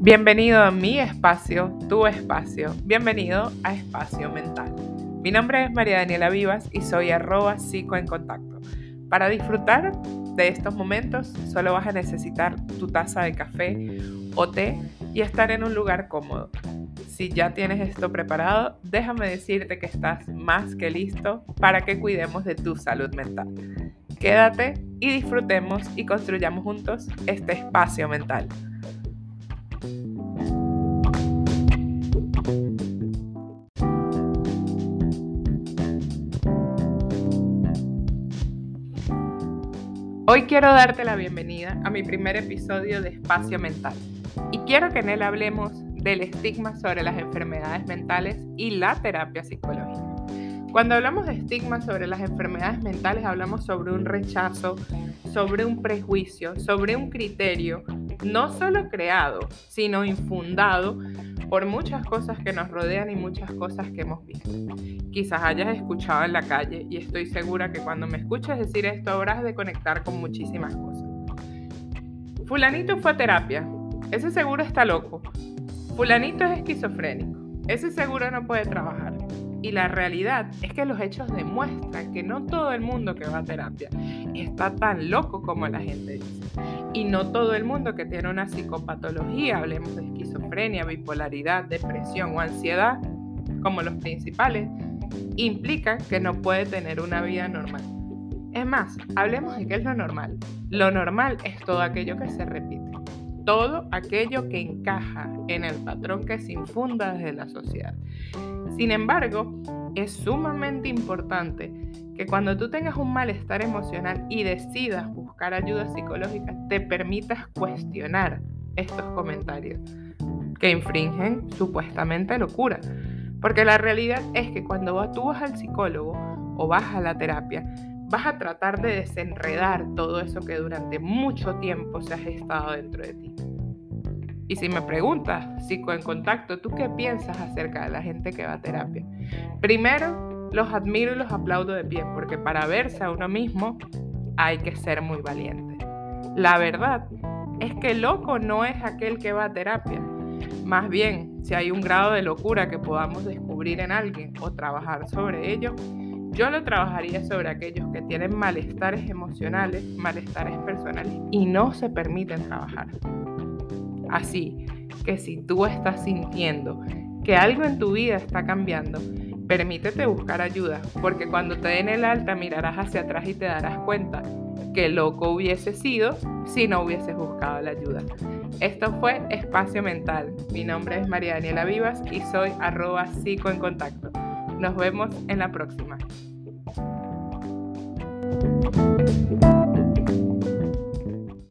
Bienvenido a mi espacio, tu espacio. Bienvenido a Espacio Mental. Mi nombre es María Daniela Vivas y soy arroba psico en contacto. Para disfrutar de estos momentos solo vas a necesitar tu taza de café o té y estar en un lugar cómodo. Si ya tienes esto preparado, déjame decirte que estás más que listo para que cuidemos de tu salud mental. Quédate y disfrutemos y construyamos juntos este espacio mental. Hoy quiero darte la bienvenida a mi primer episodio de Espacio Mental y quiero que en él hablemos del estigma sobre las enfermedades mentales y la terapia psicológica. Cuando hablamos de estigma sobre las enfermedades mentales hablamos sobre un rechazo, sobre un prejuicio, sobre un criterio no solo creado, sino infundado por muchas cosas que nos rodean y muchas cosas que hemos visto. Quizás hayas escuchado en la calle y estoy segura que cuando me escuches decir esto habrás de conectar con muchísimas cosas. Fulanito fue a terapia. Ese seguro está loco. Fulanito es esquizofrénico. Ese seguro no puede trabajar. Y la realidad es que los hechos demuestran que no todo el mundo que va a terapia está tan loco como la gente dice. Y no todo el mundo que tiene una psicopatología, hablemos de esquizofrenia, bipolaridad, depresión o ansiedad, como los principales, implica que no puede tener una vida normal. Es más, hablemos de qué es lo normal. Lo normal es todo aquello que se repite todo aquello que encaja en el patrón que se infunda desde la sociedad. Sin embargo, es sumamente importante que cuando tú tengas un malestar emocional y decidas buscar ayuda psicológica, te permitas cuestionar estos comentarios que infringen supuestamente locura. Porque la realidad es que cuando tú vas al psicólogo o vas a la terapia, vas a tratar de desenredar todo eso que durante mucho tiempo se ha estado dentro de ti. Y si me preguntas, psico en contacto, ¿tú qué piensas acerca de la gente que va a terapia? Primero, los admiro y los aplaudo de pie, porque para verse a uno mismo hay que ser muy valiente. La verdad es que loco no es aquel que va a terapia. Más bien, si hay un grado de locura que podamos descubrir en alguien o trabajar sobre ello, yo lo trabajaría sobre aquellos que tienen malestares emocionales, malestares personales y no se permiten trabajar. Así que si tú estás sintiendo que algo en tu vida está cambiando, permítete buscar ayuda, porque cuando te den el alta mirarás hacia atrás y te darás cuenta que loco hubiese sido si no hubieses buscado la ayuda. Esto fue Espacio Mental. Mi nombre es María Daniela Vivas y soy arroba psico en contacto. Nos vemos en la próxima.